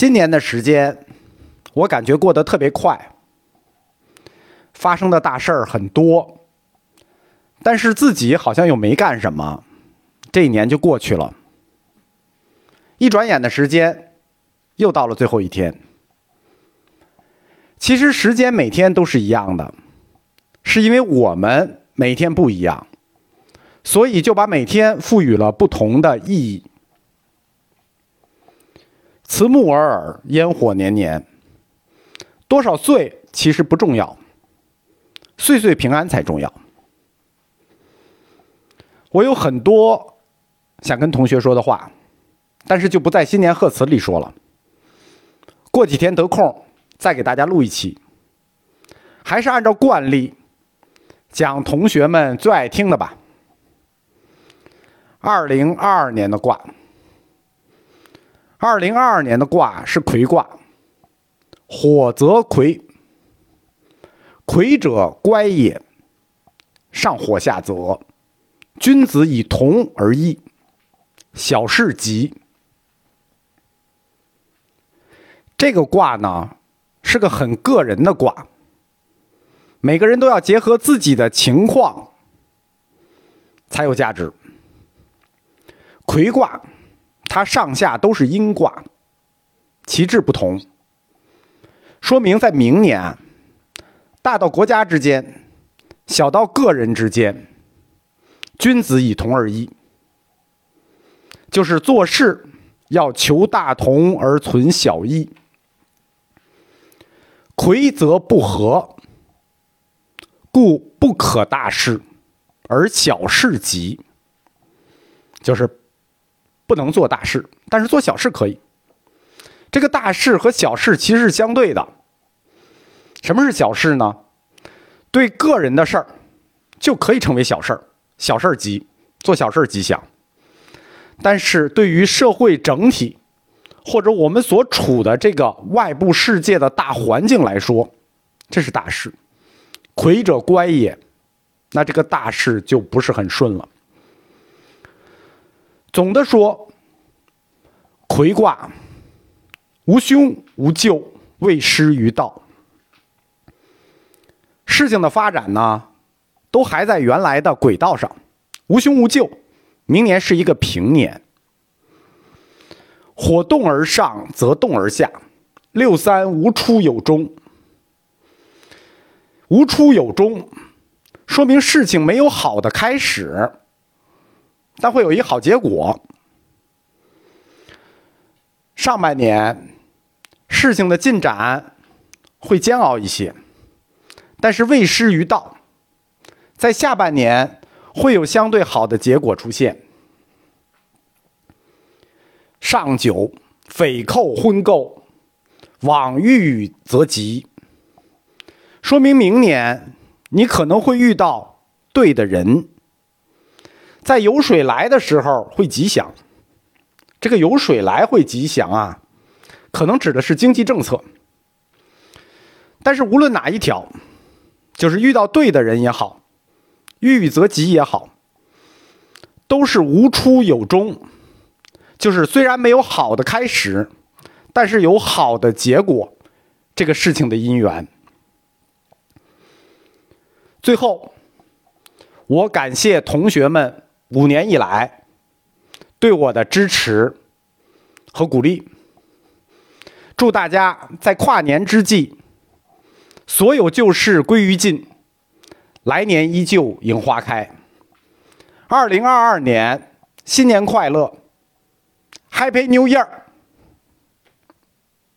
今年的时间，我感觉过得特别快，发生的大事儿很多，但是自己好像又没干什么，这一年就过去了。一转眼的时间，又到了最后一天。其实时间每天都是一样的，是因为我们每天不一样，所以就把每天赋予了不同的意义。慈木尔尔，烟火年年。多少岁其实不重要，岁岁平安才重要。我有很多想跟同学说的话。但是就不在新年贺词里说了。过几天得空再给大家录一期。还是按照惯例讲同学们最爱听的吧。二零二二年的卦，二零二二年的卦是魁卦，火则魁，魁者乖也，上火下泽，君子以同而异，小事吉。这个卦呢，是个很个人的卦。每个人都要结合自己的情况才有价值。魁卦，它上下都是阴卦，其志不同，说明在明年，大到国家之间，小到个人之间，君子以同而异，就是做事要求大同而存小异。魁则不和，故不可大事，而小事吉。就是不能做大事，但是做小事可以。这个大事和小事其实是相对的。什么是小事呢？对个人的事儿就可以成为小事儿，小事儿吉，做小事儿吉祥。但是对于社会整体，或者我们所处的这个外部世界的大环境来说，这是大事。魁者乖也，那这个大事就不是很顺了。总的说，魁卦无凶无咎，未失于道。事情的发展呢，都还在原来的轨道上，无凶无咎。明年是一个平年。火动而上，则动而下。六三无出有终，无出有终，说明事情没有好的开始，但会有一好结果。上半年事情的进展会煎熬一些，但是未失于道，在下半年会有相对好的结果出现。上九，匪寇婚媾，往遇则吉。说明明年你可能会遇到对的人，在有水来的时候会吉祥。这个有水来会吉祥啊，可能指的是经济政策。但是无论哪一条，就是遇到对的人也好，遇则吉也好，都是无出有终。就是虽然没有好的开始，但是有好的结果，这个事情的因缘。最后，我感谢同学们五年以来对我的支持和鼓励。祝大家在跨年之际，所有旧事归于尽，来年依旧迎花开。二零二二年，新年快乐！Happy New Year!